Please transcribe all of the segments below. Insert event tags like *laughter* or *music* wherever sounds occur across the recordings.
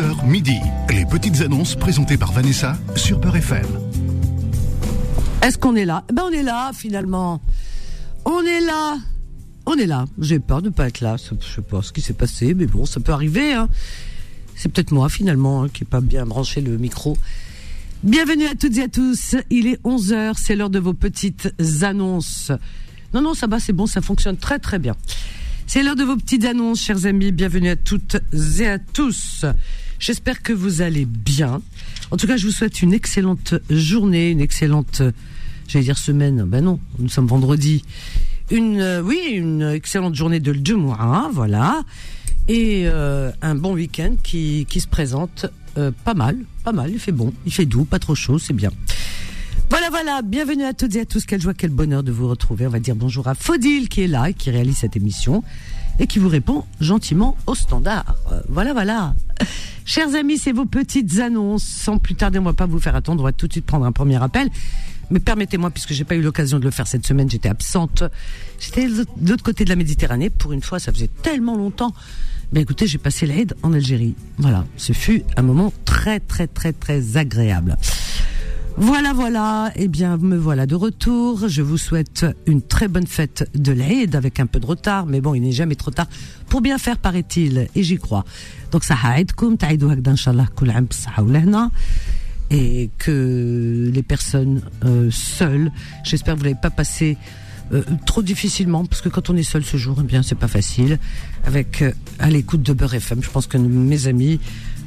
11h midi. Les petites annonces présentées par Vanessa sur Peur FM. Est-ce qu'on est là? Eh ben on est là finalement. On est là. On est là. J'ai peur de pas être là. Je sais pas ce qui s'est passé, mais bon, ça peut arriver. Hein. C'est peut-être moi finalement hein, qui n'ai pas bien branché le micro. Bienvenue à toutes et à tous. Il est 11h, c'est l'heure de vos petites annonces. Non, non, ça va, c'est bon, ça fonctionne très très bien. C'est l'heure de vos petites annonces, chers amis. Bienvenue à toutes et à tous. J'espère que vous allez bien. En tout cas, je vous souhaite une excellente journée, une excellente, j'allais dire semaine. Ben non, nous sommes vendredi. Une, euh, oui, une excellente journée de Jumu'ah, voilà. Et euh, un bon week-end qui, qui se présente euh, pas mal, pas mal. Il fait bon, il fait doux, pas trop chaud, c'est bien. Voilà, voilà. Bienvenue à toutes et à tous. Quelle joie, quel bonheur de vous retrouver. On va dire bonjour à Faudil qui est là et qui réalise cette émission et qui vous répond gentiment au standard. Euh, voilà, voilà. Chers amis, c'est vos petites annonces. Sans plus tarder, on va pas vous faire attendre. On va tout de suite prendre un premier appel. Mais permettez-moi, puisque j'ai pas eu l'occasion de le faire cette semaine, j'étais absente. J'étais de l'autre côté de la Méditerranée. Pour une fois, ça faisait tellement longtemps. Mais écoutez, j'ai passé l'aide en Algérie. Voilà. Ce fut un moment très, très, très, très agréable. Voilà, voilà. Eh bien, me voilà de retour. Je vous souhaite une très bonne fête de l'Aïd avec un peu de retard, mais bon, il n'est jamais trop tard pour bien faire, paraît-il, et j'y crois. Donc, ça haïdkoum, taïdou hakda, inshallah, kul am et que les personnes euh, seules, j'espère que vous n'avez pas passé euh, trop difficilement, parce que quand on est seul ce jour, eh bien, c'est pas facile. Avec euh, à l'écoute de Beurre FM, je pense que mes amis,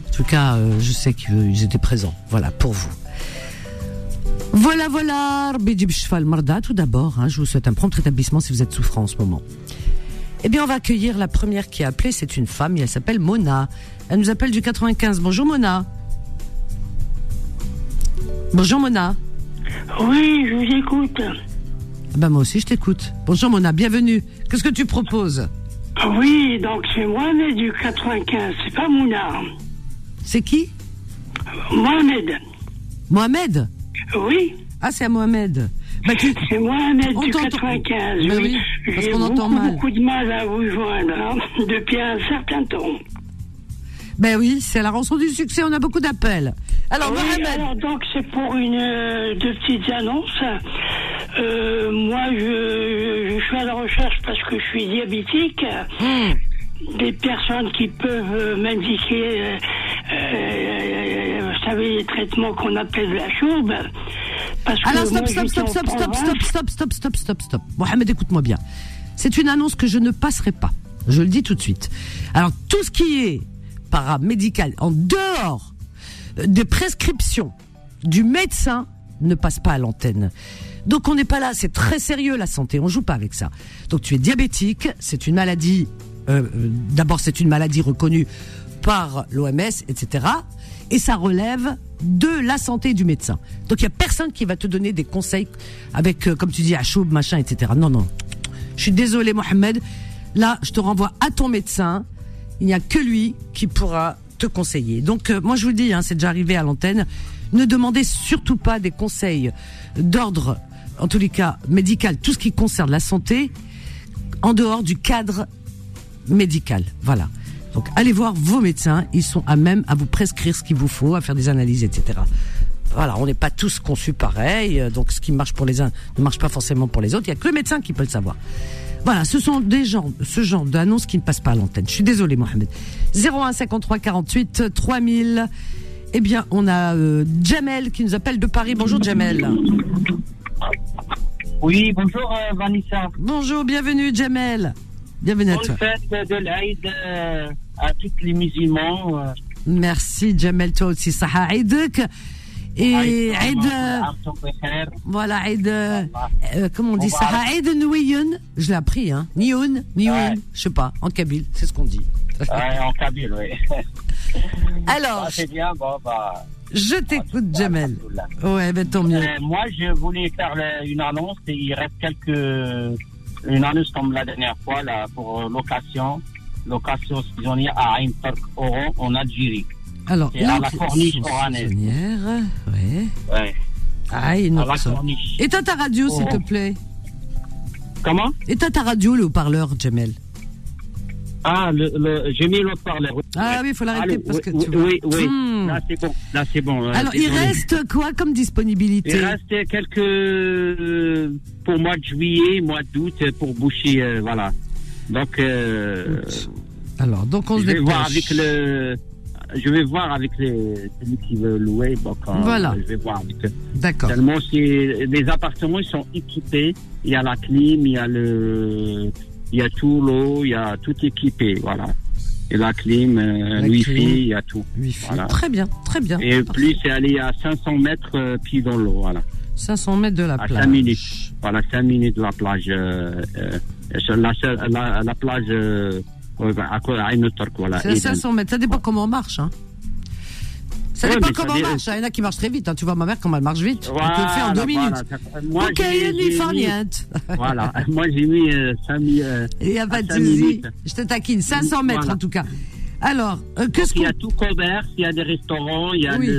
en tout cas, euh, je sais qu'ils étaient présents. Voilà, pour vous. Voilà, voilà. Marda, tout d'abord, hein, je vous souhaite un prompt rétablissement si vous êtes souffrant en ce moment. Eh bien, on va accueillir la première qui a appelé. C'est une femme et elle s'appelle Mona. Elle nous appelle du 95. Bonjour Mona. Bonjour Mona. Oui, je vous écoute. Bah moi aussi je t'écoute. Bonjour Mona, bienvenue. Qu'est-ce que tu proposes? Oui, donc c'est Mohamed du 95, c'est pas Mouna. C'est qui? Mohamed. Mohamed? Oui. Ah c'est à Mohamed. Bah, c'est Mohamed du 95. Bah oui, parce qu'on entend mal. J'ai beaucoup de mal à vous joindre hein, *laughs* depuis un certain temps. Ben oui, c'est la rançon du succès, on a beaucoup d'appels. Alors, oui, Mohamed. alors donc c'est pour une euh, de petites annonces. Euh, moi, je, je, suis à la recherche parce que je suis diabétique. Hmm. Des personnes qui peuvent euh, m'indiquer, euh, savez, les traitements qu'on appelle la chourbe. Parce que Alors, stop, moi, stop, stop, stop, stop, stop, stop, stop, stop, stop, stop. Mohamed, écoute-moi bien. C'est une annonce que je ne passerai pas. Je le dis tout de suite. Alors, tout ce qui est paramédical, en dehors des prescriptions du médecin, ne passe pas à l'antenne. Donc on n'est pas là, c'est très sérieux la santé, on joue pas avec ça. Donc tu es diabétique, c'est une maladie, euh, d'abord c'est une maladie reconnue par l'OMS, etc. Et ça relève de la santé du médecin. Donc il y a personne qui va te donner des conseils avec, euh, comme tu dis, à chaud, machin, etc. Non, non. Je suis désolé, Mohamed. Là, je te renvoie à ton médecin. Il n'y a que lui qui pourra te conseiller. Donc euh, moi je vous le dis, hein, c'est déjà arrivé à l'antenne. Ne demandez surtout pas des conseils d'ordre, en tous les cas médical, tout ce qui concerne la santé, en dehors du cadre médical. Voilà. Donc allez voir vos médecins, ils sont à même à vous prescrire ce qu'il vous faut, à faire des analyses, etc. Voilà, on n'est pas tous conçus pareil, euh, donc ce qui marche pour les uns ne marche pas forcément pour les autres. Il y a que le médecin qui peut le savoir. Voilà, ce sont des gens, ce genre d'annonces qui ne passent pas à l'antenne. Je suis désolé, Mohamed. 01 53 48 3000. Eh bien, on a euh, Jamel qui nous appelle de Paris. Bonjour, Jamel. Oui, bonjour euh, Vanessa. Bonjour, bienvenue, Jamel. Bienvenue à toi. Bonne fête de l'Aïd à tous les musulmans. euh. Merci, Jamel, toi aussi. Saha Aïdek. Et Aïd, Aïd, euh, voilà, Aïd, euh, euh, comment on dit ça? Aïd Nouyoun. Je l'ai appris, hein. Nioun, Nioun. Je sais pas, en kabyle, c'est ce qu'on dit. Ouais, en Kabyle, oui. *laughs* Alors, Ah, c'est bien, bon, bah. je t'écoute, Jamel. Ouais, ben tant mieux. Euh, moi, je voulais faire une annonce et il reste quelques. Une annonce comme la dernière fois, là, pour location. Location saisonnière à Ain Park Oran en Algérie. Alors, c'est à la corniche oranaise. ouais. Ouais. Ah, une À la autre. corniche. Éteins ta radio, s'il te plaît. Comment? Éteins ta radio, le haut-parleur, Jamel. Ah, le, le, j'ai mis l'autre parleur. Ah oui, il faut l'arrêter parce oui, que tu oui, vois. oui, oui. Hmm. Là, c'est bon. Là, c'est bon. Alors, il reste quoi comme disponibilité? Il reste quelques euh, pour mois de juillet, mois d'août pour boucher, euh, voilà. Donc, euh, Alors, donc on je se vais voir avec le, je vais voir avec les, celui qui veut louer. Donc, euh, Voilà. Je vais voir avec eux. D'accord. Tellement c'est les appartements ils sont équipés. Il y a la clim, il y a le, il y a tout l'eau, il y a tout équipé, voilà. Et la clim, euh, La le clim. wifi, il y a tout. Wifi. Voilà. Très bien, très bien. Et Parfait. plus c'est aller à 500 mètres euh, pieds dans l'eau, voilà. 500 mètres de la À plage. 5 minutes. Voilà, 5 minutes de la plage. Euh, euh, sur la, la, la plage euh, à quoi à Ain Turk, voilà. C'est à Eden. 500 mètres. Ça dépend comment on marche. Hein. Ça dépend comment on marche. Il y en a qui marchent très vite. hein. Tu vois ma mère comment elle marche vite. elle te le fait en deux Voilà, minutes. voilà. Moi, ok, farniente. *laughs* Voilà. Moi, j'ai mis euh, 5 minutes. euh, Il n'y a pas de souci. Je te taquine. 500 mètres Voilà. en tout cas. Alors, euh, qu'est-ce il y a tout commerce, il y a des restaurants, il y a Oui.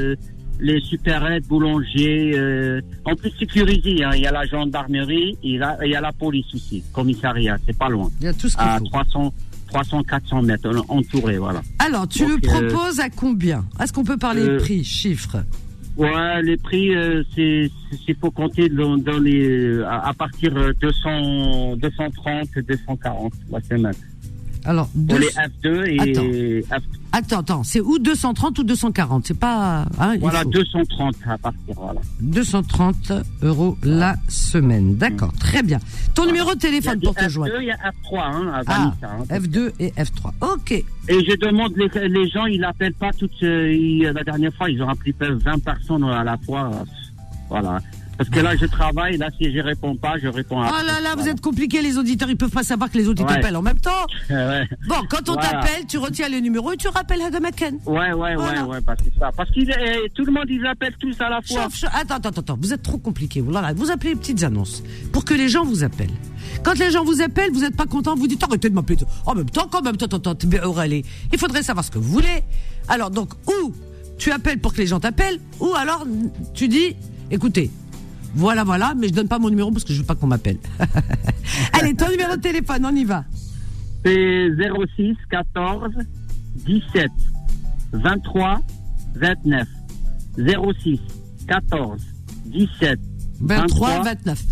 Les supérettes, boulangers. euh, en plus sécurisé, hein, il y a la gendarmerie, il y a, il y a la police aussi, commissariat, c'est pas loin. Il y a tout ce qu'il À faut. 300, 300, 400 mètres, entouré, voilà. Alors, tu le euh, proposes à combien? Est-ce qu'on peut parler de euh, prix, chiffres? Ouais, les prix, euh, c'est c'est faut compter dans, dans les à, à partir de 200, 230, 240 la semaine. Alors, deux- les F2 et F, attends, attends, c'est ou 230 ou 240 C'est pas. hein, il voilà faut. 230 à partir voilà. 230 euros la semaine. D'accord, très bien. Ton numéro de téléphone pour te F2, joindre il y a F3 hein, à Ah, Vanessa, hein. F2 et F3. Ok. Et je demande, les, les gens, ils n'appellent pas toutes. euh, ils- la dernière fois, ils ont appelé 20 personnes à la fois. euh, Voilà. Parce que là, je travaille. Là, si je réponds pas, je réponds à. Oh là là, vous êtes compliqués, les auditeurs. Ils peuvent pas savoir que les autres ils Ouais. t'appellent en même temps. *laughs* ouais, Bon, quand on Voilà. t'appelle, tu retiens le numéro et tu rappelles Hadamaken. ouais, ouais, Voilà. ouais, parce que ça. Parce que tout le monde, ils appellent tous à la fois. Attends, attends, attends. Vous êtes trop compliqués. Vous, là, vous appelez les petites annonces pour que les gens vous appellent. Quand les gens vous appellent, vous n'êtes pas content, vous dites arrêtez de m'appeler. En même temps, quand même, attends, attends, attends, Aurélie. Il faudrait savoir ce que vous voulez. Alors, donc, ou tu appelles pour que les gens t'appellent, ou alors tu dis écoutez, voilà, voilà, mais je donne pas mon numéro parce que je veux pas qu'on m'appelle. *laughs* Allez, ton numéro de téléphone, on y va. C'est 06 14 17 23 29. 06 14 17 23, 23, 29.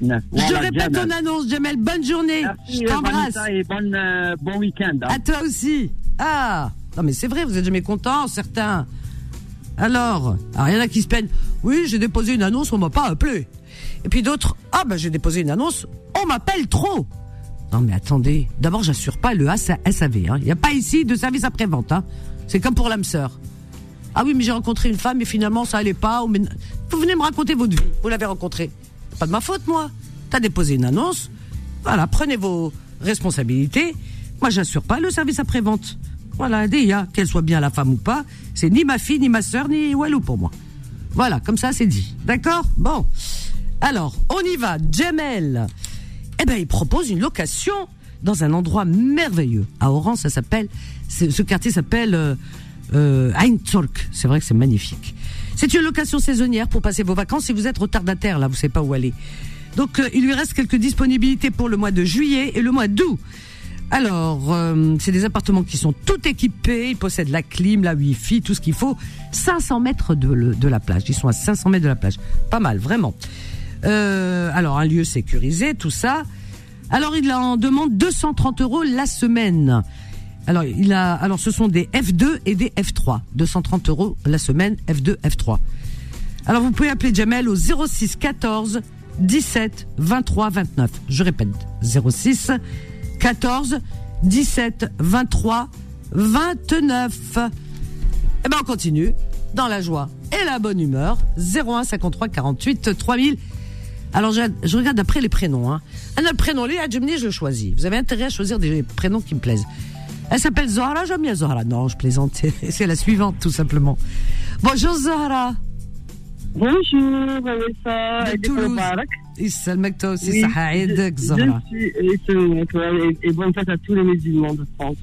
29. je répète Jamel. ton annonce, Jamel. Bonne journée. Merci, je t'embrasse. Et bonne, euh, bon week-end. hein. À toi aussi. Ah, non mais c'est vrai, vous êtes jamais contents, certains. Alors, alors, il y en a qui se plaignent. Oui, j'ai déposé une annonce, on m'a pas appelé. Et puis d'autres, ah ben j'ai déposé une annonce, on m'appelle trop. Non mais attendez, d'abord j'assure pas le SAV. hein. Il n'y a pas ici de service après-vente. Hein. C'est comme pour l'âme sœur. Ah oui, mais j'ai rencontré une femme et finalement ça allait pas. Vous venez me raconter votre vie. Vous l'avez rencontrée. Pas de ma faute, moi. T'as déposé une annonce. Voilà, prenez vos responsabilités. Moi, j'assure pas le service après-vente. Voilà, DIA, qu'elle soit bien la femme ou pas, c'est ni ma fille, ni ma sœur, ni Walou pour moi. Voilà, comme ça, c'est dit. D'accord? Bon. Alors, on y va. Jamel. Eh ben, il propose une location dans un endroit merveilleux. À Oran, ça s'appelle, ce quartier s'appelle euh, euh. C'est vrai que c'est magnifique. C'est une location saisonnière pour passer vos vacances si vous êtes retardataire, là, vous savez pas où aller. Donc, euh, il lui reste quelques disponibilités pour le mois de juillet et le mois d'août. Alors, euh, c'est des appartements qui sont tout équipés, ils possèdent la clim, la wifi, tout ce qu'il faut. 500 mètres de, la plage, ils sont à 500 mètres de la plage. Pas mal, vraiment. Euh, alors, un lieu sécurisé, tout ça. Alors, il en demande 230 euros la semaine. Alors, il a, alors, ce sont des F2 et des F3. 230 euros la semaine, F2, F3. Alors, vous pouvez appeler Jamel au 06 14 17 23 29. Je répète, 06 14 17 23 29. Eh ben, on continue dans la joie et la bonne humeur. 01 53 48 3000. Alors, je, je regarde d'après les prénoms. Hein. Un autre prénom, lui, à Gemini, je le choisis. Vous avez intérêt à choisir des prénoms qui me plaisent. Elle s'appelle Zahra, j'aime bien Zahra. Non, je plaisante. *laughs* C'est la suivante, tout simplement. Bonjour Zahra. Bonjour, Vanessa. De Toulouse. Mubarak. يسلمك toi aussi Oui, صحة je- عيدك je Zahra. suis- et selon toi, et- Et bonne fête à tous les musulmans de France.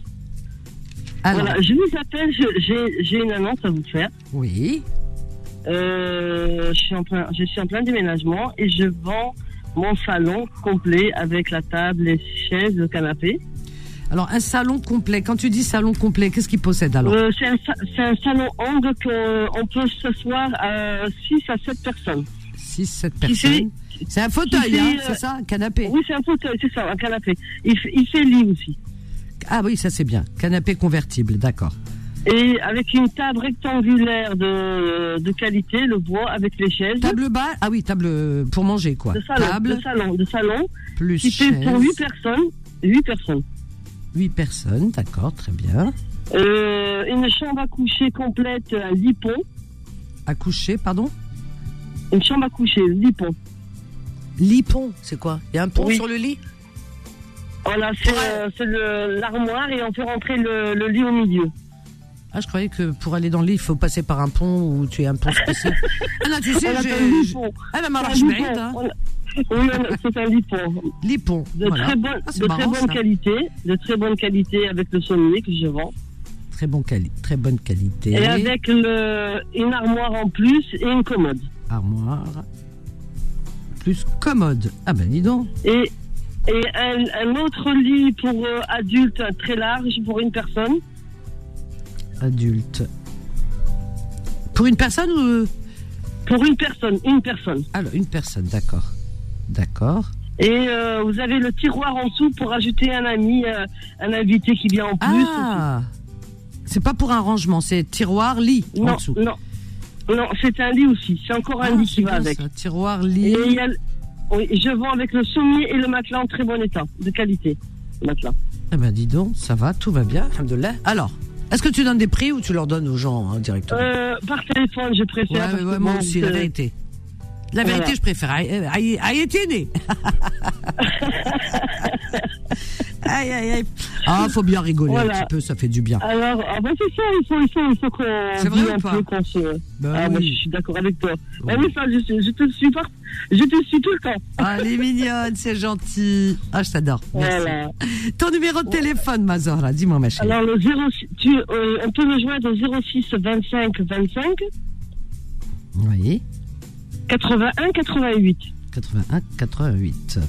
Alors, Voilà, je vous appelle, je- j'ai j'ai une annonce à vous faire. oui. Euh, je, suis en plein, je suis en plein déménagement et je vends mon salon complet avec la table, les chaises, le canapé. Alors, un salon complet. Quand tu dis salon complet, qu'est-ce qu'il possède alors Euh, c'est un, sa- c'est un salon angle qu'on peut s'asseoir à 6 à 7 personnes. 6, 7 Qui personnes. C'est un fauteuil, hein, c'est ça Un canapé Oui, c'est un fauteuil, c'est ça, un canapé. Il, fait- il fait lit aussi. Ah oui, ça c'est bien. Canapé convertible, d'accord. Et avec une table rectangulaire de, de qualité, le bois, avec les chaises. Table bas Ah oui, table pour manger, quoi. de salon, Table de salon, de salon, plus qui fait pour chaise. 8 personnes. 8 personnes. 8 personnes, d'accord, très bien. Euh, une chambre à coucher complète, un lit pont. À coucher, pardon? Une chambre à coucher, lit pont. Lit pont, c'est quoi? Il y a un pont Oui. sur le lit? Voilà, c'est euh, l'armoire et on fait rentrer le, le lit au milieu. Ah, je croyais que pour aller dans le lit, il faut passer par un pont ou tu es un pont spécial. *laughs* ah non, tu sais, j'ai... Ah, C'est marche hein. Oui, a- c'est un. Lit pont, De voilà. très bonne, Ah, de marrant, très bonne ça. qualité, de très bonne qualité avec le sommier que je vends. Très, bon quali- très bonne qualité. Et avec le, une armoire en plus et une commode. Armoire. Plus commode. Ah ben dis donc. Et, et un, un autre lit pour euh, adultes très large pour une personne. Adulte. Pour une personne ou... euh, Pour une personne, une personne. Alors, une personne, d'accord. D'accord. Et euh, vous avez le tiroir en dessous pour ajouter un ami, euh, un invité qui vient en plus. Ah C'est pas pour un rangement, c'est tiroir, lit en non, dessous. non, non, c'est un lit aussi. C'est encore un Ah, lit qui va avec. ça, Tiroir, lit. a oui, je vends avec le sommier et le matelas en très bon état, de qualité. le Matelas. Eh ben dis donc, ça va, tout va bien, alhamdoulilah. Alors, est-ce que tu donnes des prix ou tu leur donnes aux gens hein, directement Euh, par téléphone, je préfère. Ouais, ouais, moi aussi, la vérité. La Voilà. vérité, je préfère. Aïe, aïe, aïe, Étienne. Aïe, aïe, aïe. Ah, faut bien rigoler un Voilà. petit peu, ça fait du bien. Alors, ah bah c'est ça, il faut, il faut, il faut qu'on C'est vrai ou un pas peu qu'on se... Bah ah, moi, oui. je suis d'accord avec toi. Oui. Ah oui, ça, je, je te suis pas, je te suis tout le temps. Ah, elle est mignonne, c'est gentil. Ah, je t'adore. Voilà. Ton numéro de téléphone, ma Zahra, dis-moi, ma chérie. Alors, le 06, tu, euh, on peut me joindre au 06 25 25 Oui, 81 88. 81 88.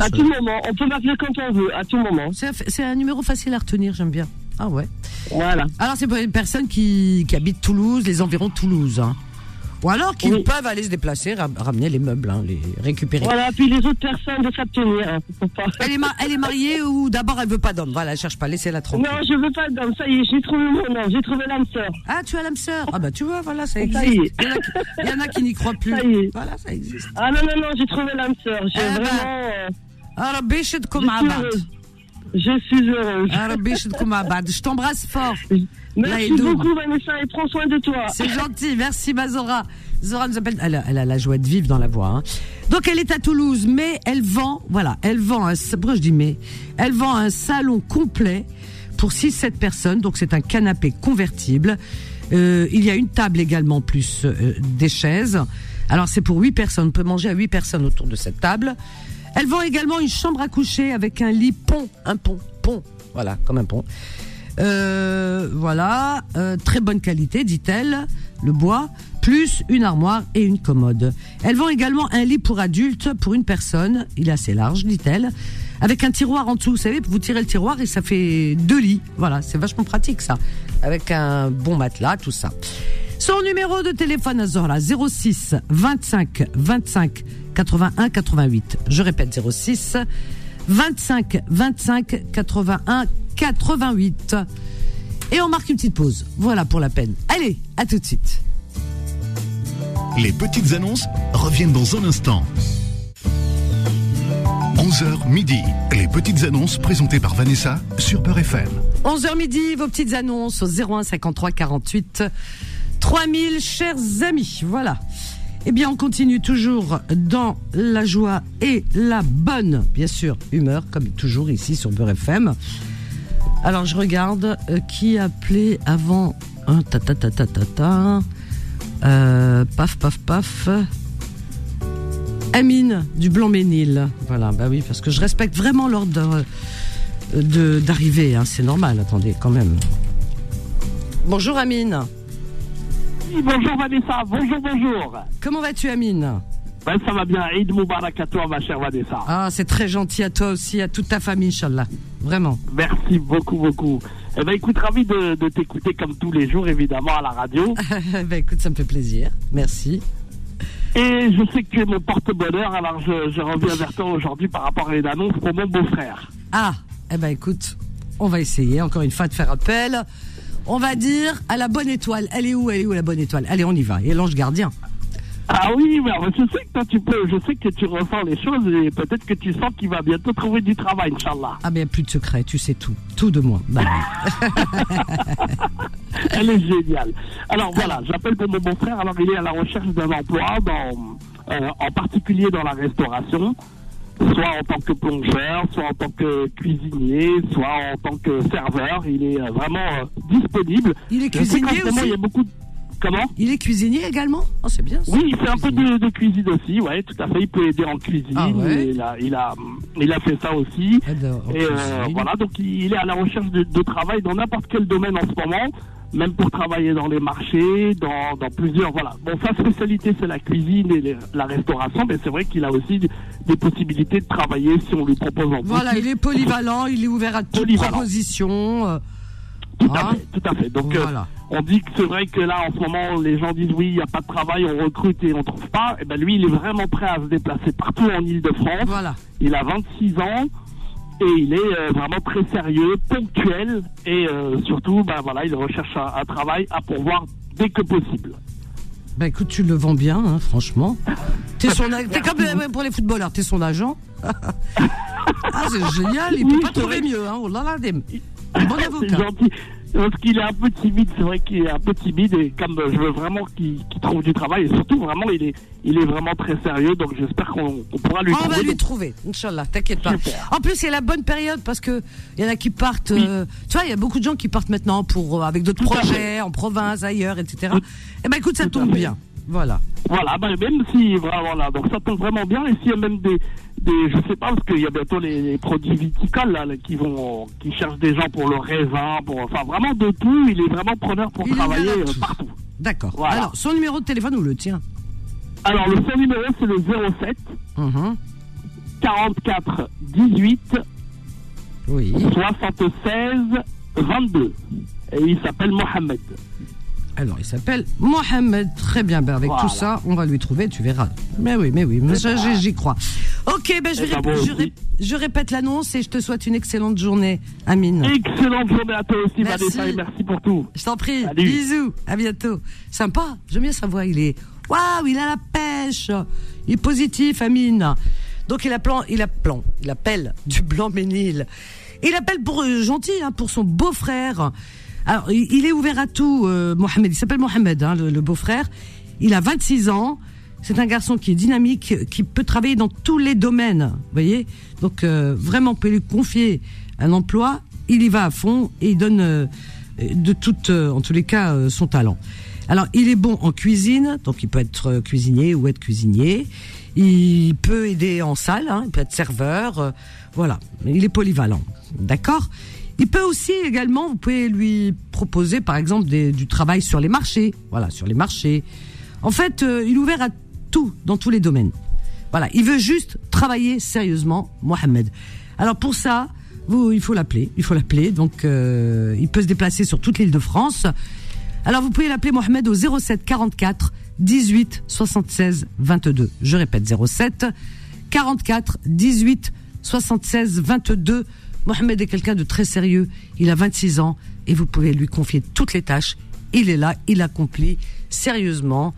À tout moment. On peut m'appeler quand on veut, à tout moment. c'est un, numéro facile à retenir, j'aime bien. Ah ouais. Voilà. Alors, c'est pour les personnes qui, qui habitent Toulouse, les environs de Toulouse. hein. Ou alors qu'ils peuvent aller se déplacer, ramener les meubles, hein, les récupérer. Voilà, puis les autres personnes de s'abstenir. Hein, elle, est elle est mariée ou d'abord elle veut pas d'homme? Voilà, elle cherche pas, laissez-la tranquille. Non, je veux pas d'homme, ça y est, j'ai trouvé mon nom, j'ai trouvé l'âme sœur. Ah, tu as l'âme sœur? Ah bah tu vois, voilà, ça existe. Y est. Il y en a qui n'y croient plus. Ça y est. Voilà, ça existe. Ah non, non, non, j'ai trouvé l'âme sœur. J'ai eh ben. vraiment... Euh, ah, je suis heureuse. Ah, je t'embrasse fort. Merci beaucoup, Vanessa, et prends soin de toi. C'est gentil, merci, Mazora. Zora nous appelle. Elle a, la joie de vivre dans la voix. Hein. Donc, elle est à Toulouse, mais elle vend, voilà, elle vend un. Pourquoi je dis mais? Elle vend un salon complet pour 6-7 personnes. Donc, c'est un canapé convertible. Euh, il y a une table également, plus euh, des chaises. Alors, c'est pour 8 personnes. On peut manger à 8 personnes autour de cette table. Elle vend également une chambre à coucher avec un lit pont, un pont, pont, voilà, comme un pont. Euh, voilà, euh, très bonne qualité, dit-elle, le bois, plus une armoire et une commode. Elle vend également un lit pour adultes, pour une personne, il est assez large, dit-elle, avec un tiroir en dessous. Vous savez, vous tirez le tiroir et ça fait deux lits. Voilà, c'est vachement pratique ça, avec un bon matelas, tout ça. Son numéro de téléphone à Zora, 06 25 25 81 88. Je répète, 06 25 25 81 88. Et on marque une petite pause. Voilà pour la peine. Allez, à tout de suite. Les petites annonces reviennent dans un instant. 11h midi. Les petites annonces présentées par Vanessa sur Peur FM. 11h midi, vos petites annonces au 01 53 48 3000, chers amis. Voilà. Eh bien, on continue toujours dans la joie et la bonne, bien sûr, humeur, comme toujours ici sur Beurre FM. Alors, je regarde euh, qui a appelé avant. Ta ta ta ta ta ta. Euh, paf paf paf. Amine du Blanc-Ménil. Voilà, bah oui, parce que je respecte vraiment l'ordre de d'arriver, hein, c'est normal. Attendez, quand même. Bonjour Amine. Bonjour Vanessa, bonjour, bonjour. Comment vas-tu Amine Ben, ça va bien, Eid Moubarak à toi, ma chère Vanessa. Ah, c'est très gentil à toi aussi, à toute ta famille, Inch'Allah. vraiment. Merci beaucoup, beaucoup. Eh ben, écoute, ravi de, de t'écouter comme tous les jours, évidemment, à la radio. *laughs* ben écoute, ça me fait plaisir. Merci. Et je sais que tu es mon porte-bonheur, alors je, je reviens vers toi aujourd'hui par rapport à une annonce pour mon beau-frère. Ah, eh ben écoute, on va essayer encore une fois de faire appel. On va dire à la bonne étoile. Elle est où Elle est où la bonne étoile? Allez, on y va. Et l'ange gardien. Ah oui, mais je sais que toi, tu peux, je sais que tu ressens les choses et peut-être que tu sens qu'il va bientôt trouver du travail, Inch'Allah. Ah, mais plus de secret, tu sais tout. Tout de moi. Bah, *laughs* Elle est géniale. Alors voilà, j'appelle pour mon beau-frère. Alors il est à la recherche d'un emploi, dans, euh, en particulier dans la restauration, soit en tant que plongeur, soit en tant que cuisinier, soit en tant que serveur. Il est euh, vraiment euh, disponible. Il est cuisinier aussi Il y a beaucoup de... Comment? Il est cuisinier également? Oh, c'est bien. ça. oui, il fait un peu de, de cuisine aussi, ouais, tout à fait. Il peut aider en cuisine. Ah ouais il, a, il, a, il a fait ça aussi. Et euh, voilà, donc il il est à la recherche de, de travail dans n'importe quel domaine en ce moment, même pour travailler dans les marchés, dans, dans plusieurs. Voilà. Bon, sa spécialité c'est la cuisine et les- la restauration, mais c'est vrai qu'il a aussi des- possibilités de travailler si on lui propose en Voilà, il est polyvalent, il est ouvert à toute proposition. euh, Tout Ah. à fait, tout à fait. Donc euh, on dit que c'est vrai que là en ce moment les gens disent oui, il n'y a pas de travail, on recrute et on trouve pas. Et ben lui, il est vraiment prêt à se déplacer partout en Ile-de-France. Voilà. Il a 26 ans et il est euh, vraiment très sérieux, ponctuel et euh, surtout, ben voilà, il recherche un, un travail à pourvoir dès que possible. Bah écoute, tu le vends bien, hein, franchement. *laughs* T'es son, t'es comme euh, pour les footballeurs, t'es son agent. *laughs* ah, c'est génial, il Oui, peut pas trouver vrai. mieux, hein. Oh là là, des... bon C'est avocat. gentil. Parce qu'il est un peu timide, c'est vrai qu'il est un peu timide et comme euh, je veux vraiment qu'il trouve du travail et surtout vraiment il est, il est vraiment très sérieux donc j'espère qu'on pourra lui Oh, on va trouver. lui Donc, trouver, Inch'Allah, t'inquiète pas. Super. En plus, c'est la bonne période parce que il y en a qui partent. euh, tu vois, il y a beaucoup de gens qui partent maintenant pour euh, avec d'autres projets en province, ailleurs, etc. Tout- Eh ben écoute, ça tombe bien. Voilà. Voilà, ben, même si, voilà, donc ça tombe vraiment bien. Et s'il y a même des, des je sais pas, parce qu'il y a bientôt les, les produits viticoles là, là, qui vont, qui cherchent des gens pour le raisin, pour, enfin vraiment de tout. Il est vraiment preneur pour Il est travailler euh, tout. partout. D'accord. Voilà. Alors, son numéro de téléphone ou le tien Alors le son numéro c'est le 07 Mhm. 44 18 Oui. 76 22. Et il s'appelle Mohamed. Alors, il s'appelle Mohamed. Très bien. Ben, avec Voilà. tout ça, on va lui trouver, tu verras. Mais oui, mais oui, mais ça, j'y crois. Ok, ben, je, vais rép- moi je, aussi. rép- je répète l'annonce et je te souhaite une excellente journée, Amine. Excellente journée à toi aussi, Merci. Vanessa, et merci pour tout. Je t'en prie. Salut. Bisous. À bientôt. Sympa. J'aime bien sa voix. Il est, waouh, il a la pêche. Il est positif, Amine. Donc, il a plan, il a plan, il appelle du Blanc-Ménil. Il appelle pour euh, gentil, hein, pour son beau-frère. Alors, il, est ouvert à tout, euh, Mohamed. Il s'appelle Mohamed, hein, le, beau-frère. Il a 26 ans. C'est un garçon qui est dynamique, qui peut travailler dans tous les domaines. Vous voyez Donc, euh, vraiment, on peut lui confier un emploi. Il y va à fond et il donne euh, de toute, euh, en tous les cas, euh, son talent. Alors, il est bon en cuisine, donc il peut être euh, cuisinier ou être cuisinier. Il peut aider en salle, hein, il peut être serveur, voilà. Il est polyvalent, d'accord? Il peut aussi également, vous pouvez lui proposer, par exemple, du travail sur les marchés, voilà, sur les marchés. En fait, euh, il est ouvert à tout, dans tous les domaines. Voilà, il veut juste travailler sérieusement, Mohamed. Alors pour ça, vous, il faut l'appeler, il faut l'appeler. Donc, euh, il peut se déplacer sur toute l'île de France. Alors vous pouvez l'appeler Mohamed au 07 44 18 76 22. Je répète 07 44 18 76 22. Mohamed est quelqu'un de très sérieux. Il a 26 ans et vous pouvez lui confier toutes les tâches. Il est là, il accomplit sérieusement.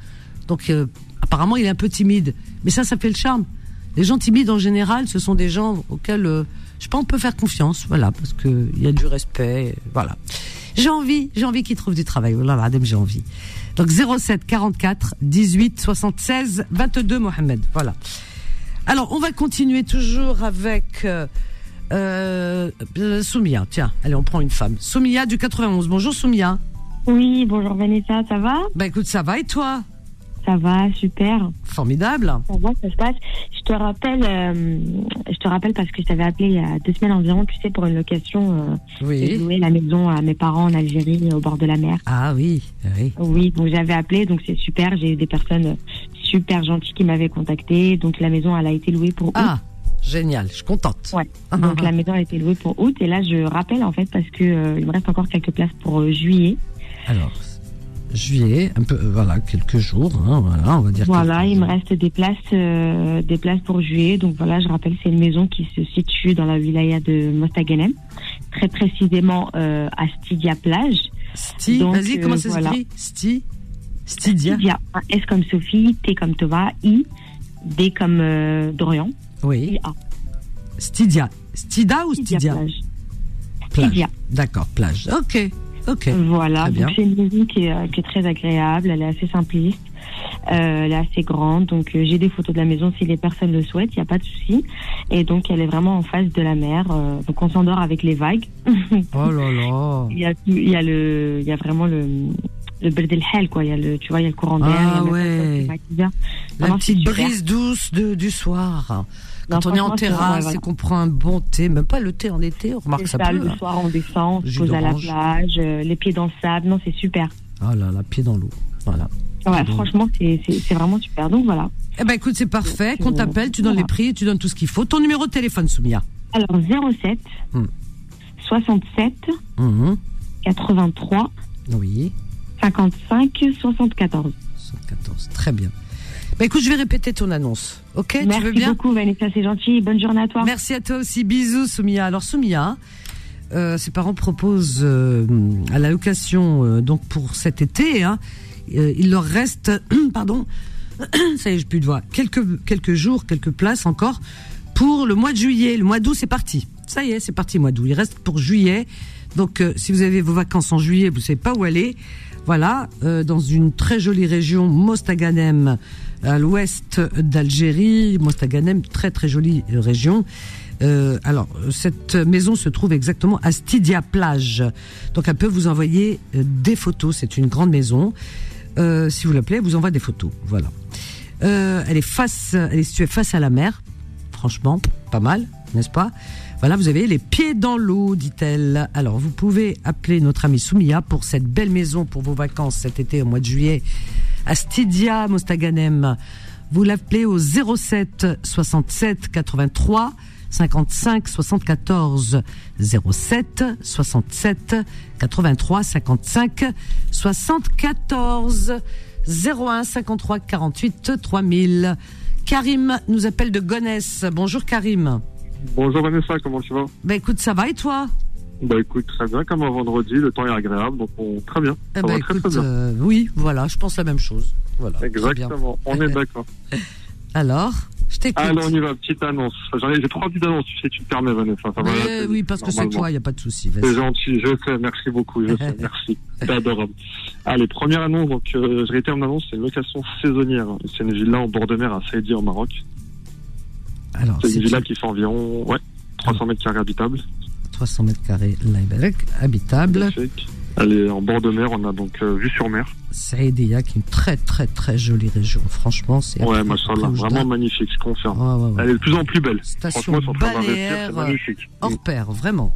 Donc euh, apparemment il est un peu timide, mais ça, ça fait le charme. Les gens timides en général, ce sont des gens auxquels euh, je pense on peut faire confiance, voilà, parce que il y a du respect, voilà. J'ai envie, j'ai envie qu'ils trouvent du travail. Voilà, madame, j'ai envie. Donc 07 44 18 76 22 Mohamed, voilà. Alors on va continuer toujours avec euh, euh, Soumia. Tiens, allez, on prend une femme. Soumia du 91. Bonjour Soumia. Oui, bonjour Vanessa, ça va? Bah écoute, ça va et toi? Ça va, super. Formidable. Ça va, ça se passe. Je te rappelle, euh, je te rappelle parce que je t'avais appelé il y a deux semaines environ, tu sais, pour une location. Euh, Oui. loué la maison à mes parents en Algérie, au bord de la mer. Ah oui, oui. Oui, donc j'avais appelé, donc c'est super. J'ai eu des personnes super gentilles qui m'avaient contacté. Donc la maison, elle a été louée pour. Ah, génial, je suis contente. Ouais. Donc la maison a été louée pour août et là je rappelle en fait parce que euh, il me reste encore quelques places pour euh, juillet. Alors, juillet, un peu, euh, voilà, quelques jours, hein, voilà, on va dire. Voilà, il me reste des places, euh, des places pour juillet. Donc voilà, je rappelle, c'est une maison qui se situe dans la wilaya de Mostaganem, très précisément à Stygia Plage. Sti, vas-y, comment ça voilà. s'écrit? Sti? Stydia? Stygia, un S comme Sophie, T comme Tova, I, D comme Dorian, Oui. et A. Stydia. Stida ou Stydia Plage. Plage. D'accord, plage. Ok, ok. Voilà, c'est une maison qui est, euh, qui est très agréable, elle est assez simpliste, euh, elle est assez grande, donc euh, j'ai des photos de la maison si les personnes le souhaitent, il n'y a pas de souci. Et donc elle est vraiment en face de la mer, euh, donc on s'endort avec les vagues. Oh là là. *laughs* il, y a, il y a le, il y a vraiment le le Berd el Hel, quoi. Il y a le, tu vois, il y a le courant d'air. Ah il y a ouais. La petite brise douce de, du soir. Quand Non, on est en terrasse ouais, voilà. et qu'on prend un bon thé, même pas le thé en été, on remarque ça ça, le hein. soir on descend, on se pose à la plage, euh, les pieds dans le sable, non c'est super. Oh là là, pied dans l'eau. Voilà. Ouais, franchement c'est vraiment super. Donc voilà. Eh ben écoute, c'est parfait. Qu'on euh, t'appelle, tu donnes voilà. les prix, tu donnes tout ce qu'il faut. Ton numéro de téléphone, Soumia. Alors 07 Hmm. 67 Mhm. 83 Oui. 55 74. 114. Très bien. Ben écoute, je vais répéter ton annonce. Ok, tu veux Merci bien beaucoup Vanessa, c'est gentil. Bonne journée à toi. Merci à toi aussi. Bisous, Soumia. Alors, Soumia, euh, ses parents proposent euh, à la location, euh, donc pour cet été, hein, il leur reste, *clears throat* pardon, *clears throat* ça y est, j'ai plus de voix, quelques, quelques jours, quelques places encore pour le mois de juillet. Le mois d'août, c'est parti. Ça y est, c'est parti, mois d'août. Il reste pour juillet. Donc, si vous avez vos vacances en juillet, vous savez pas où aller. Voilà, euh, dans une très jolie région, Mostaganem, à l'ouest d'Algérie. Mostaganem, très très jolie euh, région. Euh, alors, cette maison se trouve exactement à Stydia Plage. Donc, elle peut vous envoyer des photos. C'est une grande maison. Si vous l'appelez, elle vous envoie des photos. Voilà. Elle est face, elle est située face à la mer. Franchement, pas mal, n'est-ce pas? Voilà, vous avez les pieds dans l'eau, dit-elle. Alors, vous pouvez appeler notre amie Soumia pour cette belle maison pour vos vacances cet été au mois de juillet à Stydia, Mostaganem. Vous l'appelez au 07 67 83 55 74 07 67 83 55 74 01 53 48 3000. Karim nous appelle de Gonesse. Bonjour Karim. Bonjour Vanessa, comment tu vas? Ben écoute, ça va et toi? Bah écoute, très bien, comme un vendredi, le temps est agréable, donc on... très bien. Eh Ça ben, va très écoute, très bien. euh, oui, voilà, je pense la même chose. Voilà. très. Exactement, on est d'accord. *laughs* Alors, je t'écoute. Allez, on y va, petite annonce. J'en ai- J'ai trois petites annonces, tu sais, tu me permets Vanessa. Ça va Oui, parce que c'est toi, il n'y a pas de souci. C'est gentil, je sais, merci beaucoup, je sais, *laughs* merci. C'est adorable. Allez, première annonce, donc euh, je réitère mon annonce, c'est une location saisonnière. C'est une villa en bord de mer à Saïdi en Maroc. Alors, C'est une villa qui fait environ ouais, 300 mètres carrés habitables. 300 mètres carrés, Laïbalek, habitable. Elle est en bord de mer, on a donc euh, vue sur mer. Saïdia, qui est une très très très jolie région. Franchement, c'est Ouais, machallah, vraiment magnifique, je confirme. Ouais, ouais, ouais. Elle est de plus en plus belle. Station balnéaire, magnifique. hors pair, vraiment.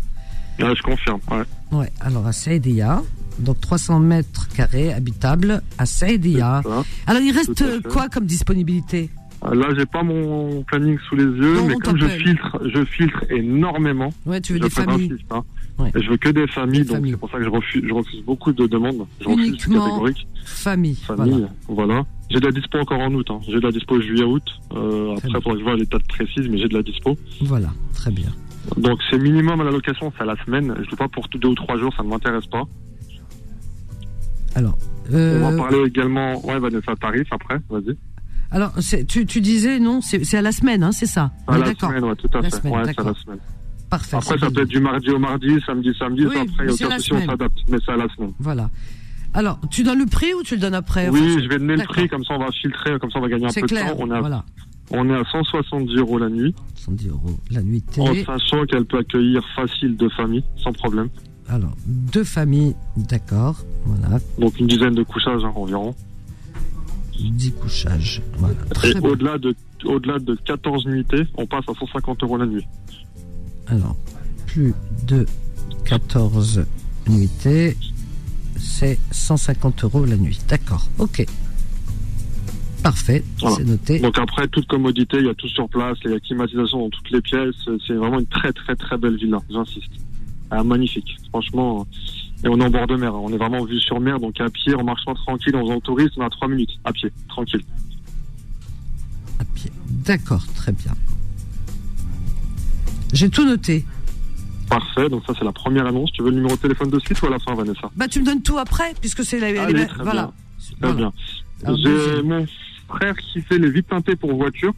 Je confirme, ouais. Ouais, alors à Saïdia, donc 300 mètres carrés, habitable à Saïdia. Alors il reste euh, quoi comme disponibilité? Euh, Là, j'ai pas mon planning sous les yeux, Non, mais on comme je filtre, je filtre énormément. Ouais, tu veux je des familles hein. Ouais. Je veux que des familles, Des donc c'est pour ça que je refuse, je refuse beaucoup de demandes. Je Uniquement catégorique. Famille. Famille, voilà. J'ai de la dispo encore en août. Hein. J'ai de la dispo juillet-août. Euh, après, faudrait que je vois les dates précises, mais j'ai de la dispo. Voilà. très bien. Donc c'est minimum à la location, c'est à la semaine. Je ne pas pour deux ou trois jours, ça ne m'intéresse pas. Alors, On euh, va parler également, ouais, Vanessa, tarif après, vas-y. Alors tu, tu disais non, c'est à la semaine, hein, c'est ça À la semaine, ouais, tout à La fait. semaine, ouais, à la semaine. Parfait. Après, ça bien. peut être du mardi au mardi, samedi, samedi, Oui, après, il souci, on s'adapte. Mais c'est à la semaine. Voilà. Alors, tu donnes le prix ou tu le donnes après oui, Enfin, je vais donner le prix, comme ça on va filtrer, comme ça on va gagner un peu clair. de temps. On est, à, Voilà. on est à 170 euros la nuit, 110 euros la nuitée. en sachant qu'elle peut accueillir facile deux familles, sans problème. Alors, deux familles, d'accord. Voilà. Donc une dizaine de couchages hein, environ. 10 couchages. Voilà. Et au-delà de, au-delà de 14 nuitées, on passe à 150 euros la nuit. Alors, plus de 14 nuitées, c'est 150 euros la nuit. D'accord, ok. Parfait, Voilà. c'est noté. Donc après, toute commodité, il y a tout sur place, il y a climatisation dans toutes les pièces. C'est vraiment une très très très belle villa, j'insiste. Ah, magnifique, franchement. Et on est en bord de mer, hein. on est vraiment vue sur mer, donc à pied, en marchant tranquille, en faisant le touriste, on a trois minutes, à pied, tranquille. À pied. D'accord, très bien. J'ai tout noté. Parfait, donc ça c'est la première annonce. Tu veux le numéro de téléphone de suite ou à la fin, Vanessa? Bah, tu me donnes tout après, puisque c'est la. Allez, les- très voilà. Très Voilà. bien. J'ai mon frère qui fait les vitres teintées pour voiture,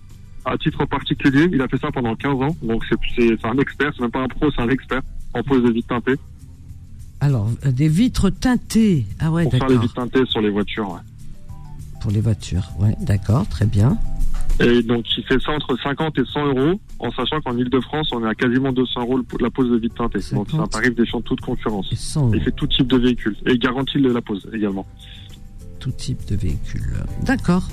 à titre particulier. Il a fait ça pendant 15 ans, donc c'est un expert, c'est même pas un pro, c'est un expert en pose de vitres teintées. Alors, euh, des vitres teintées. Ah ouais, pour faire les vitres teintées sur les voitures. ouais. Pour les voitures. Ouais, d'accord, très bien. Et donc, il fait ça entre 50 et 100 euros, en sachant qu'en Ile-de-France, on est à quasiment 200 euros le- la pose de vitres teintées. Donc, c'est un 50. tarif défiant toute concurrence. Et 100 Et euros, c'est tout type de véhicule. Et il garantit la pose également. tout type de véhicule. D'accord.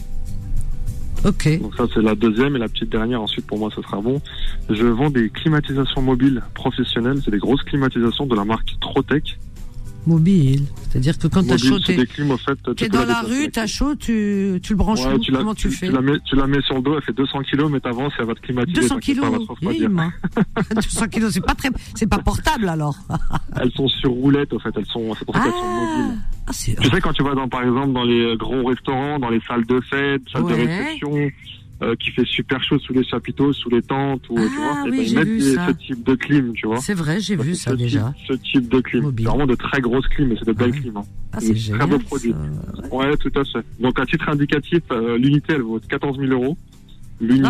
Donc, ça, c'est la deuxième. Et la petite dernière, ensuite, pour moi, ce sera bon. Je vends des climatisations mobiles professionnelles. C'est des grosses climatisations de la marque Trotec. Mobile. C'est-à-dire que quand t'as Mobiles, chaud, clims, fait. tu peux dans la rue, t'as chaud, tu, tu le branches Ouais, où? tu la, Comment tu, tu, fais? tu la mets, tu la mets sur le dos, elle fait 200 kilos, mais t'avances et elle va te climatiser. 200 t'inquiète pas, kilos. elle va te refroidir. Him. 200 *laughs* *laughs* kilos, c'est pas très, c'est pas portable alors. *laughs* Elles sont sur roulette, au fait. Elles sont, c'est pour ça qu'elles sont mobiles. Ah. Tu sais, quand tu vas dans, par exemple, dans les gros restaurants, dans les salles de fête, salles Ouais. de réception, euh, qui fait super chaud sous les chapiteaux, sous les tentes, ou, tu Ah, vois, et oui, ben, ils mettent ce type de clim, tu vois. C'est vrai, j'ai vu ce ça type- déjà. Ce type de clim. C'est vraiment de très grosses clims, et c'est de belles Ouais. clims. hein. Ah, c'est très beaux produits. Ouais, tout à fait. Donc, à titre indicatif, euh, l'unité, elle vaut 14 000 euros. L'unité.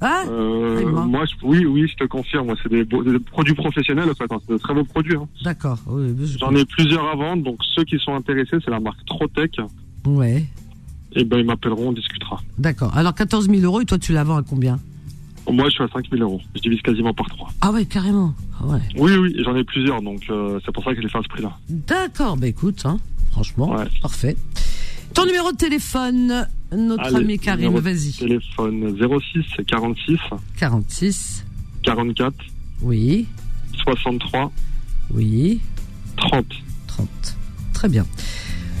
Ah, Euh, dis-moi. moi, je- oui, oui, je te confirme. C'est des, produits professionnels, en fait. hein. C'est de très beaux produits. hein. d'accord. Oui, oui, je- J'en ai plusieurs à vendre. Donc, ceux qui sont intéressés, c'est la marque Trotec. Ouais, Et ben, ils m'appelleront, on discutera. d'accord. Alors 14 000 euros et toi tu la vends à combien? Moi, je suis à 5 000 euros. Je divise quasiment par 3. Ah ouais, carrément. Ah ouais. Oui, oui, j'en ai plusieurs. Donc, euh, c'est pour ça que je les fais à ce prix-là. D'accord, bah écoute, hein, franchement, Ouais. parfait. Ton numéro de téléphone, notre Allez, ami Karim, numéro de vas-y. Téléphone 06 46 46, 44 oui, 63 oui, 30. 30. Très bien.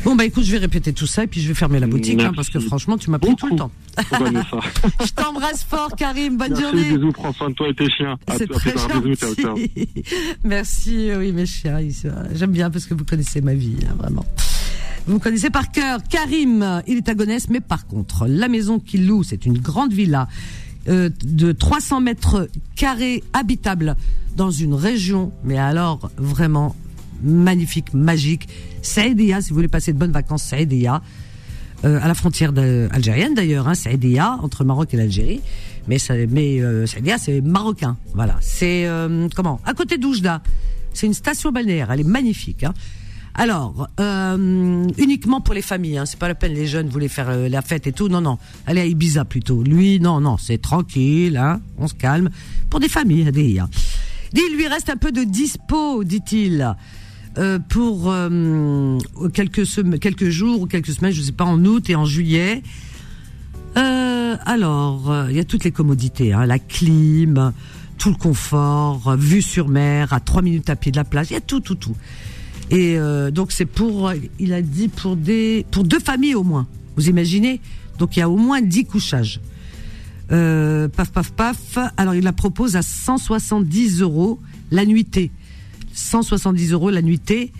Bon bah écoute, je vais répéter tout ça et puis je vais fermer la boutique hein, parce que franchement, tu m'as pris tout le temps. *laughs* Je t'embrasse fort, Karim. Bonne Merci, journée. bisous, prends soin de toi et tes chiens. C'est très gentil. *laughs* Merci, oui, mes chiens. J'aime bien parce que vous connaissez ma vie, hein, vraiment. Vous me connaissez par cœur. Karim, il est à Gonesse, mais par contre, la maison qu'il loue, c'est une grande villa euh, de 300 mètres carrés habitable dans une région, mais alors vraiment magnifique, magique. Saïdia, si vous voulez passer de bonnes vacances, Saïdia. Euh, à la frontière algérienne d'ailleurs, hein, Saïdia, entre Maroc et l'Algérie. Mais, ça, mais euh, c'est marocain. Voilà. C'est, euh, comment? À côté d'Oujda. C'est une station balnéaire. Elle est magnifique. Hein. Alors, euh, uniquement pour les familles. Hein. C'est pas la peine, les jeunes voulaient faire la fête et tout. Non, non. Allez à Ibiza plutôt. Lui, non, non. C'est tranquille. Hein. On se calme. Pour des familles, des il lui reste un peu de dispo, dit-il. Euh, pour euh, quelques, jours ou quelques semaines, je sais pas, en août et en juillet. Euh, alors, il y a toutes les commodités, hein, la clim, tout le confort, vue sur mer, à trois minutes à pied de la plage, il y a tout, tout, tout. Et donc c'est pour, il a dit pour des, pour deux familles au moins. Vous imaginez? Donc il y a au moins dix couchages. Paf, paf, paf. Alors il la propose à 170 euros la nuitée. 170 euros la nuitée.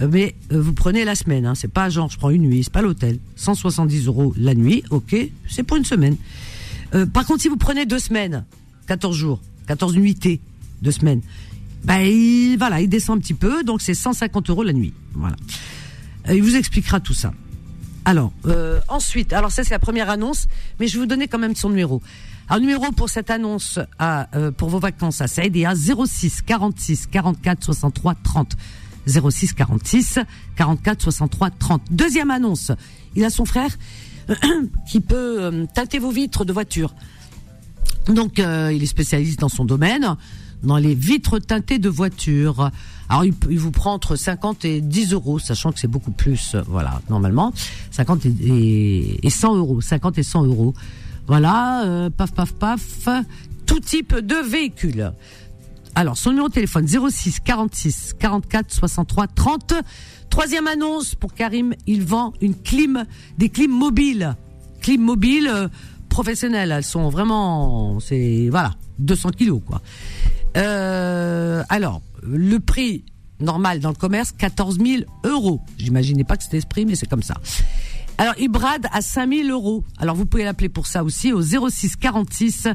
Euh, Mais euh, vous prenez la semaine, hein. c'est pas genre je prends une nuit, c'est pas l'hôtel. 170 euros la nuit, ok, c'est pour une semaine. Euh, par contre, si vous prenez deux semaines, 14 jours, 14 nuitées, deux semaines, bah il, voilà, il descend un petit peu, donc c'est 150 euros la nuit. Voilà. Il vous expliquera tout ça. Alors, ensuite, alors ça c'est la première annonce, mais je vais vous donner quand même son numéro. Alors numéro pour cette annonce à, euh, pour vos vacances à Saïdia 06 46 44 63 30. 06 46 44 63 30. Deuxième annonce, il a son frère *clears throat* qui peut euh, teinter vos vitres de voiture. Donc euh, il est spécialiste dans son domaine, dans les vitres teintées de voiture. Alors il, vous prend entre 50 et 10 euros, sachant que c'est beaucoup plus, voilà, normalement, 50 et, et, et 100 euros, 50 et 100 euros. Voilà, euh, paf, paf, paf, tout type de véhicule. Alors, son numéro de téléphone 06 46 44 63 30. Troisième annonce pour Karim, il vend une clim, des clims mobiles. clim mobile euh, professionnelles. Elles sont vraiment, c'est voilà, 200 kilos quoi. Euh, alors, le prix normal dans le commerce, 14 000 euros. J'imaginais pas que c'était ce prix, mais c'est comme ça. Alors, il brade à 5 000 euros. Alors, vous pouvez l'appeler pour ça aussi au 06 46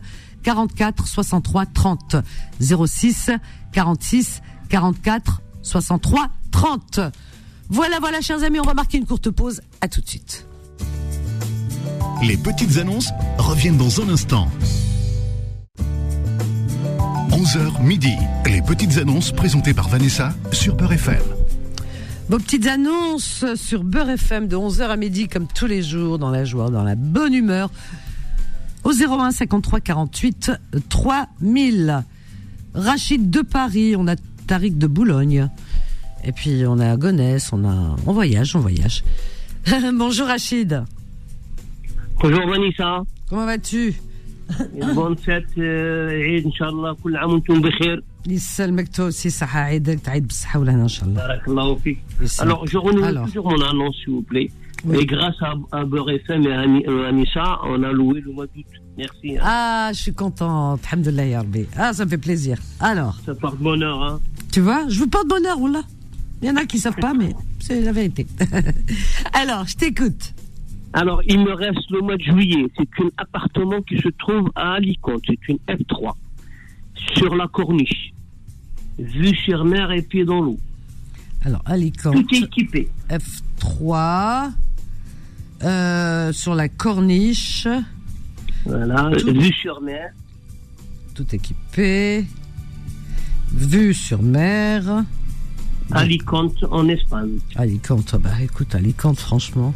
44 63 30. 06 46 44 63 30. Voilà, voilà, chers amis, on va marquer une courte pause. À tout de suite. Les petites annonces reviennent dans un instant. 11h midi. Les petites annonces présentées par Vanessa sur Peur FM. Vos petites annonces sur Beurre FM de 11h à midi, comme tous les jours, dans la joie, dans la bonne humeur, au 01 53 48 3000. Rachid de Paris, on a Tariq de Boulogne, et puis on a Gonesse, on a. On voyage, on voyage. *laughs* Bonjour Rachid. Bonjour Vanessa. Comment vas-tu? Bonne fête, euh, Inch'Allah, يسلمك toi aussi صحة عيدك تعيد بالصحة والهنا ان شاء الله بارك الله فيك alors je renouvelle toujours mon annonce s'il vous plaît et grâce à, à Beurre FM et à euh, Anissa on a loué le mois d'août merci hein. ah je suis contente alhamdoulilah ya Rabbi ah ça me fait plaisir alors ça porte bonheur hein tu vois je vous porte bonheur oula il y en a qui savent pas mais c'est la vérité *laughs* alors je t'écoute alors, il me reste le mois de juillet. C'est un appartement qui se trouve à Alicante. C'est une F3. Sur la corniche. Vue sur mer et pied dans l'eau. Alors, Alicante. Tout est équipé. F3. Euh, sur la corniche. Voilà. Vue sur mer. Tout équipé. Vue sur mer. Alicante en Espagne. Alicante, bah écoute, Alicante, franchement,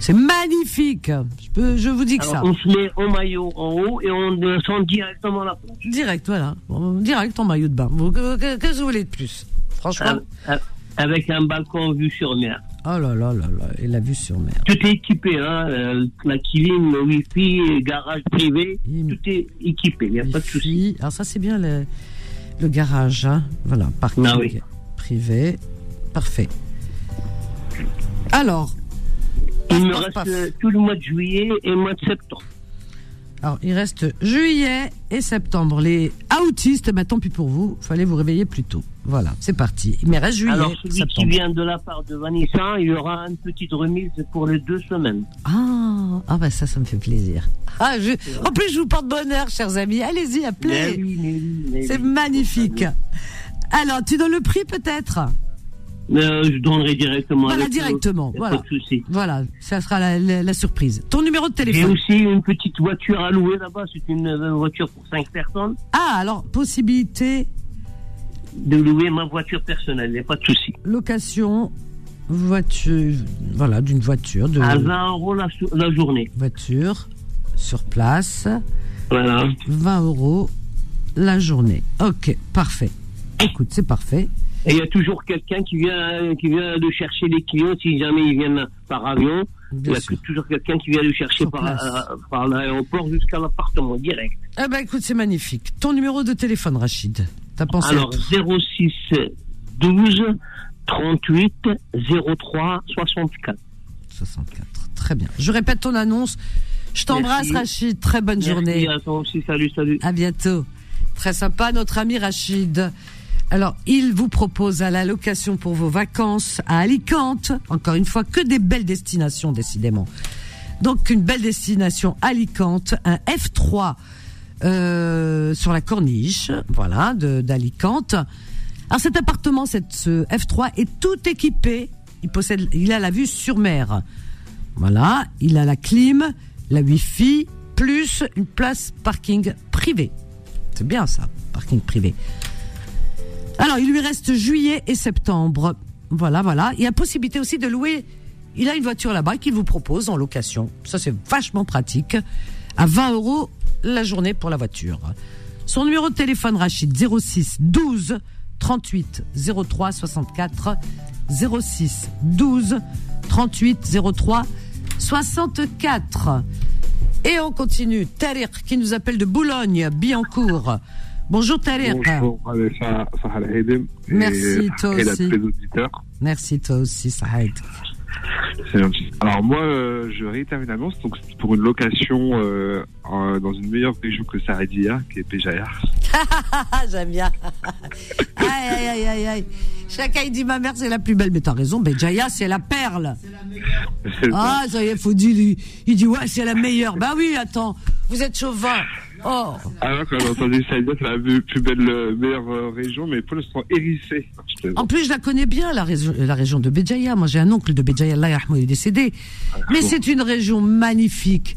c'est magnifique. Je, peux, je vous dis que ça. On se met en maillot en haut et on descend directement à la plage. Direct, voilà. Direct en maillot de bain. Qu'est-ce que vous voulez de plus? Franchement. Avec un balcon vue sur mer. Oh là là là là, et la vue sur mer. Tout est équipé, hein. Euh, la cuisine, le wifi, garage privé, tout est équipé, il n'y a pas de souci. Alors ça c'est bien le, le garage, hein. Voilà, parking. Ah oui privé. Parfait. Alors. Il me reste tout le mois de juillet et le mois de septembre. Alors, il reste juillet et septembre. Les autistes, bah, tant pis pour vous, fallait vous réveiller plus tôt. Voilà, c'est parti. Il me reste juillet. Alors, celui qui vient de la part de Vanessa, il y aura une petite remise pour les deux semaines. Ah, ah bah ça, ça me fait plaisir. Ah, je... En plus, je vous porte bonheur, chers amis. Allez-y, appelez. C'est magnifique. Alors, tu donnes le prix peut-être euh, je donnerai directement. Voilà, directement. Voilà. Pas de souci. Voilà, ça sera la, la, surprise. Ton numéro de téléphone. J'ai aussi une petite voiture à louer là-bas. C'est une euh, voiture pour 5 personnes. Ah, alors, possibilité. De louer ma voiture personnelle, il n'y a pas de souci. Location, voiture, voilà, d'une voiture. De... À 20 euros la, la journée. Voiture, sur place. Voilà. 20 euros la journée. Ok, parfait. Écoute, c'est parfait. Et il y a toujours quelqu'un qui vient, qui vient de chercher les clients si jamais ils viennent par avion. il y a toujours quelqu'un qui vient le chercher par, euh, par l'aéroport jusqu'à l'appartement direct. Eh ben écoute, c'est magnifique. Ton numéro de téléphone, Rachid. T'as pensé Alors 06 12 38 03 64. 64. Très bien. Je répète ton annonce. Je t'embrasse, Rachid. Très bonne Merci journée. À toi aussi. Salut, salut. À bientôt. Très sympa, notre ami Rachid. Alors, il vous propose à la location pour vos vacances à Alicante. Encore une fois, que des belles destinations, décidément. Donc, une belle destination Alicante, un F3 euh, sur la corniche, voilà, d'Alicante. Alors, cet appartement, cette, ce F3 est tout équipé. Il possède, il a la vue sur mer. Voilà, il a la clim, la Wi-Fi, plus une place parking privée. C'est bien ça, parking privé. Alors, il lui reste juillet et septembre. Voilà, voilà. Il y a possibilité aussi de louer. Il a une voiture là-bas qu'il vous propose en location. Ça, c'est vachement pratique. À 20 euros la journée pour la voiture. Son numéro de téléphone, Rachid, 06 12 38 03 64. 06 12 38 03 64. Et on continue. Tariq qui nous appelle de Boulogne, Billancourt. Bonjour Tariq. Bonjour Merci toi aussi. Et auditeurs. Merci toi aussi. C'est gentil. Alors moi, euh, je réitère une annonce. Donc c'est pour une location euh, en- dans une meilleure région que Saradia, qui est Béjaïa. *laughs* J'aime bien. *laughs* aïe, aïe, aïe, aïe, aïe. Chacun, dit ma mère, c'est la plus belle. Mais t'as raison, Béjaïa, c'est la perle. C'est ça. Ah, ça y est, faut dire, il, il dit, ouais, c'est la meilleure. Bah oui, attends, vous êtes chauvin. Oh, Alors quand j'ai entendu ça, c'est la plus belle, euh, meilleure euh, région, mais pour l'instant hérissée. En plus, je la connais bien, la, région- la région de Béjaïa. Moi, j'ai un oncle de Béjaïa, yarhamou, il est décédé. Mais c'est une région magnifique.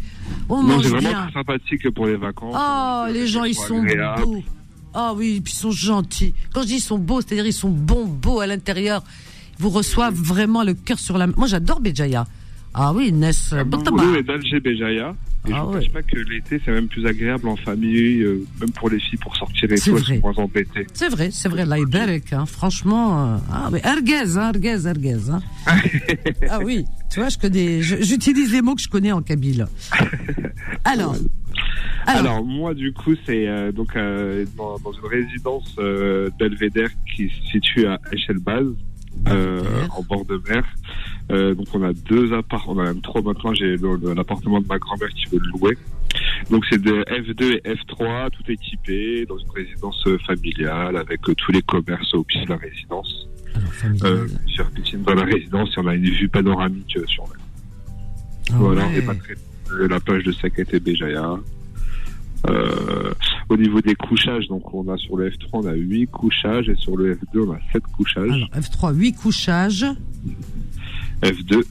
On Non, mange vraiment bien. sympathique pour les vacances. Oh, Euh, les gens, ils sont agréables. beaux. Ah oui, puis ils sont gentils. Quand je dis ils sont beaux, c'est-à-dire ils sont bons, beaux à l'intérieur. Ils vous reçoivent vraiment le cœur sur la main. Moi, j'adore Béjaïa. Ah oui, Ness Ah. Boulou est d'Alger Béjaïa. Et Ah je ne ouais. cache pas que l'été, c'est même plus agréable en famille, euh, même pour les filles, pour sortir et tout, elles sont moins embêtées. C'est vrai, c'est vrai, là, Iberek, hein, franchement. euh, ah, mais Erguez, hein, Erguez, Erguez. Hein. *laughs* ah oui, tu vois, je connais, j'utilise les mots que je connais en kabyle. *laughs* Alors, alors, Alors, moi, du coup, c'est euh, donc euh, dans, dans une résidence euh, belvédère qui se situe à Echelbaz, en bord de mer. Euh, donc, on a deux apparts, on a même trois maintenant. J'ai l'appartement de ma grand-mère qui veut le louer. Donc, c'est de F2 et F3, tout équipé, dans une résidence euh, familiale, avec euh, tous les commerces au pied de la résidence. alors. Euh, sur piscine dans la résidence, et on a une vue panoramique sur mer. Ah Voilà, ouais. et pas très- la plage de Saket et Béjaïa. Euh, au niveau des couchages, donc on a sur le F3 on a 8 couchages et sur le F2 on a 7 couchages. Alors, F3, 8 couchages. F2.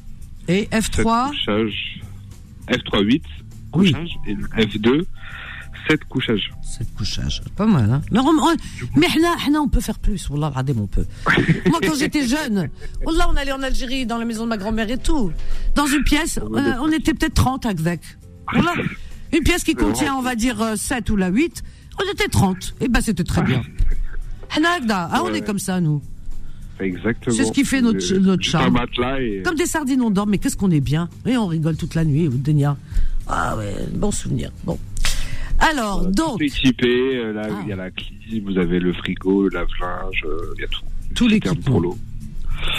Et F3 couchages. F3, 8 oui. Et F2, 7 couchages. 7 couchages, pas mal. Hein mais on, on, mais hna, on peut faire plus. Wallah, on peut. *laughs* Moi, quand j'étais jeune, Wallah, on allait en Algérie, dans la maison de ma grand-mère et tout. Dans une pièce, ah euh, on était peut-être 30 à Gvec. Wallah, *laughs* une pièce qui contient, on va dire, euh, 7 ou la 8. On était 30. Et eh ben, c'était très bien. *laughs* Hna, ah, on est comme ça, nous. Exactement. C'est ce qui fait notre- notre charme. et Comme des sardines, on dort, mais qu'est-ce qu'on est bien. Et on rigole toute la nuit, Denia. Ah ouais, bon souvenir. Bon. Alors, voilà, donc, tout est euh, Là, Ah. il y a la clim, vous avez le frigo, le lave-linge, euh, il y a tout. Tout l'équipement.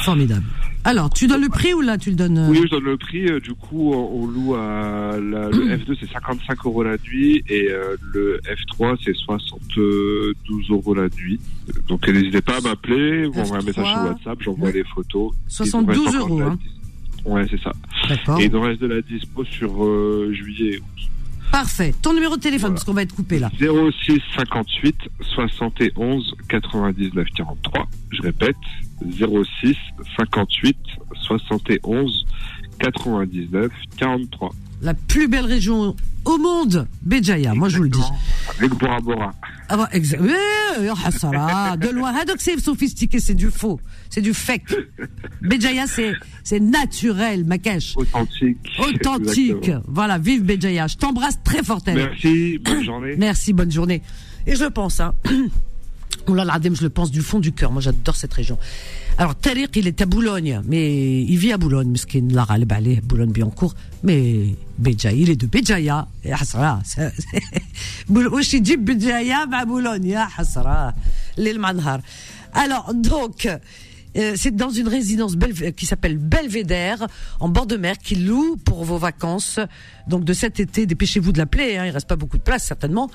Formidable. Alors, tu donnes le prix ou là, tu le donnes euh, Oui, je donne le prix. euh, Du coup, on on loue à la- le *clears throat* F2, c'est 55 euros la nuit et euh, le F3, c'est 72 euros la nuit. Donc, n'hésitez pas à m'appeler, vous m'envoyez un message sur F3, WhatsApp, j'envoie des photos. 72 Il nous reste euros, hein. Ouais, c'est ça. Et il nous reste de la dispo sur juillet. Parfait. Ton numéro de téléphone, Voilà. parce qu'on va être coupé là. 06 58 71 99 43. Je répète, 06 58 71 99 43. La plus belle région au monde, Béjaïa, moi je vous le dis. Avec Bora Bora. Ah bah, exa- Hassara, de loin. Ah, donc c'est sophistiqué, c'est du faux, c'est du fake. Béjaïa, c'est, c'est naturel, Makash. Authentique. Authentique. Exactement. Voilà, vive Béjaïa. Je t'embrasse très fort, elle. Merci, bonne journée. Merci, bonne journée. Et je pense, hein je le pense du fond du cœur. Moi, j'adore cette région. Alors, Tariq, il est à Boulogne, mais il vit à Boulogne, Miskin, la Balé, Boulogne-Biancourt. Mais Béjaï, il est de Béjaïa. Hasra. Ouchi dit Béjaïa, à Boulogne. Ah, Hasra. L'île Manhar. Alors, donc, euh, c'est dans une résidence euh, qui s'appelle Belvédère, en bord de mer, qui loue pour vos vacances. Donc, de cet été, dépêchez-vous de l'appeler. Hein, il reste pas beaucoup de place, certainement.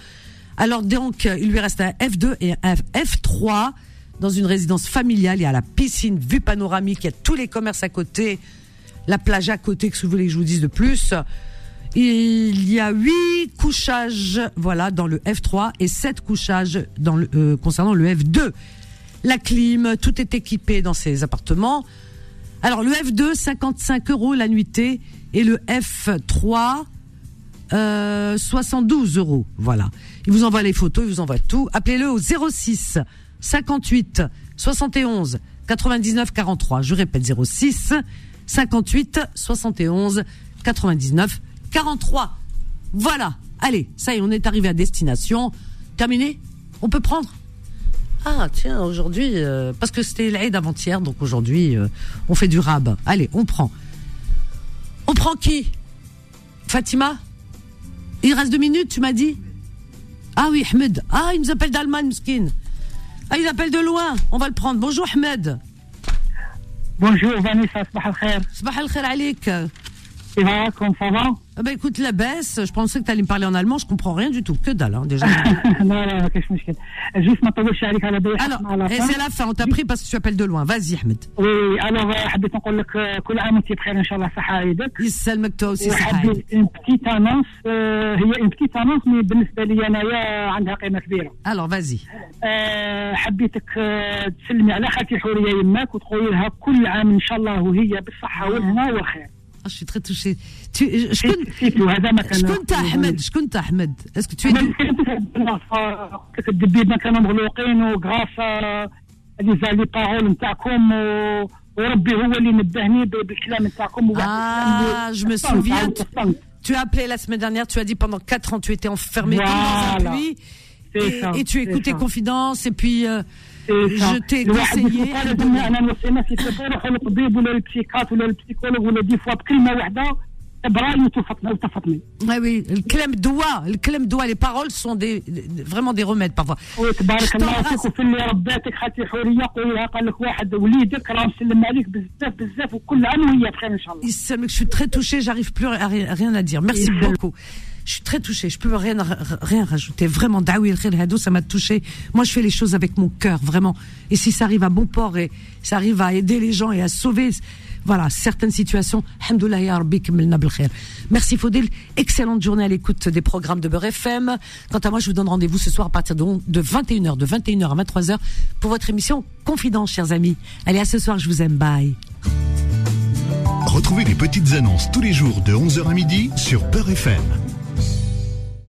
Alors, donc, il lui reste un F2 et un F3 dans une résidence familiale. Il y a la piscine, vue panoramique, il y a tous les commerces à côté, la plage à côté, que vous voulez que je vous dise de plus. Il y a huit couchages, voilà, dans le F3 et sept couchages dans le, euh, concernant le F2. La clim, tout est équipé dans ces appartements. Alors le F2, 55 euros la nuitée et le F3, euh, 72 euros. Voilà. Il vous envoie les photos, il vous envoie tout. Appelez-le au 06 58 71 99 43. Je répète 06 58 71 99 43. Voilà. Allez, ça y est, on est arrivé à destination. Terminé? On peut prendre? Ah, tiens, aujourd'hui, euh, parce que c'était l'aide avant-hier, donc aujourd'hui, euh, on fait du rab. Allez, on prend. On prend qui? Fatima? Il reste deux minutes, tu m'as dit Ah oui, Ahmed. Ah, il nous appelle d'Allemagne, Mskin. Ah, il appelle de loin. On va le prendre. Bonjour, Ahmed. Bonjour, Vanessa. Sabah al-khair. Sabah al-khair, عليك. Et voilà, comment ça va Ah bah écoute, la baisse, je pensais que tu allais me parler en allemand, je comprends rien du tout. Que dalle, hein, déjà. *laughs* لا لا ما كاينش مشكل جوست ما نطولش عليك على بالي Alors, et c'est la fin, on t'a pris parce que tu appelles de loin. Vas-y, Ahmed. وي الوغ حبيت نقول لك آه، كل عام وانت بخير ان شاء الله صحه يدك يسلمك toi aussi صحة وحبيت اون بتيت انونس هي اون بتيت انونس مي بالنسبه لي انايا عندها قيمه كبيره Alors, vas-y. آه، حبيتك آه، تسلمي على خالتي حوريه يماك وتقولي لها كل عام ان شاء الله وهي بالصحه والهنا والخير ah, je suis très touchée. Tu, je, je, je, Ahmed, Est-ce que tu es. Ah, je me souviens. Tu as appelé la semaine dernière, tu as dit pendant 4 ans, tu étais enfermé voilà. dans un puits. Et, et, tu écoutais Confidence, et puis. Euh, je t'ai conseillé ah oui, le clem doigt, le clem les paroles sont des, vraiment des remèdes parfois. Je suis très touchée, j'arrive plus à rien à dire. Merci beaucoup. Je suis très touchée, je peux rien, rien rajouter. Vraiment, Dawi El ça m'a touchée. Moi, je fais les choses avec mon cœur, vraiment. Et si ça arrive à bon port et ça arrive à aider les gens et à sauver, voilà, certaines situations. Merci Faudil. Excellente journée à l'écoute des programmes de Beurre FM. Quant à moi, je vous donne rendez-vous ce soir à partir de, de 21h, de 21h à 23h pour votre émission Confidence, chers amis. Allez, à ce soir, je vous aime. Bye. Retrouvez les petites annonces tous les jours de 11h à midi sur Peur FM.